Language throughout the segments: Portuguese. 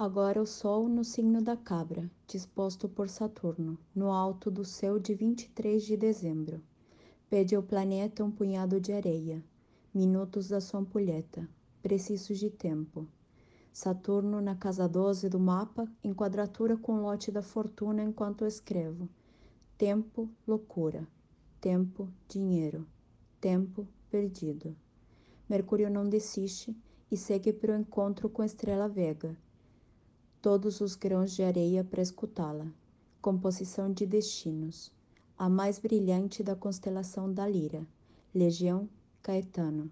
Agora o Sol no signo da Cabra, disposto por Saturno, no alto do céu de 23 de dezembro. Pede ao planeta um punhado de areia, minutos da sua ampulheta, precisos de tempo. Saturno na casa 12 do mapa, em quadratura com o lote da fortuna enquanto escrevo. Tempo, loucura. Tempo, dinheiro. Tempo, perdido. Mercúrio não desiste e segue para o encontro com a estrela Vega. Todos os grãos de areia para escutá-la. Composição de destinos. A mais brilhante da constelação da Lira. Legião Caetano.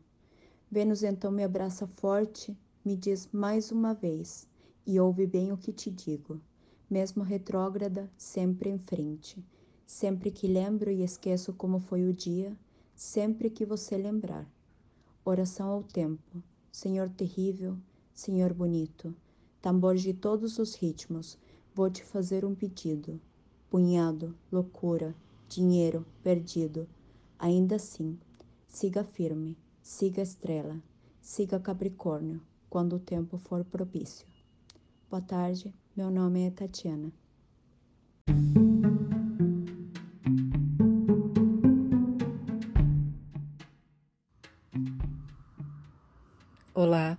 Vênus então me abraça forte, me diz mais uma vez, e ouve bem o que te digo. Mesmo retrógrada, sempre em frente. Sempre que lembro e esqueço como foi o dia, sempre que você lembrar. Oração ao tempo, Senhor terrível, Senhor bonito, tambor de todos os ritmos, vou te fazer um pedido. Punhado, loucura, dinheiro perdido. Ainda assim, siga firme, siga estrela, siga Capricórnio, quando o tempo for propício. Boa tarde, meu nome é Tatiana. Olá,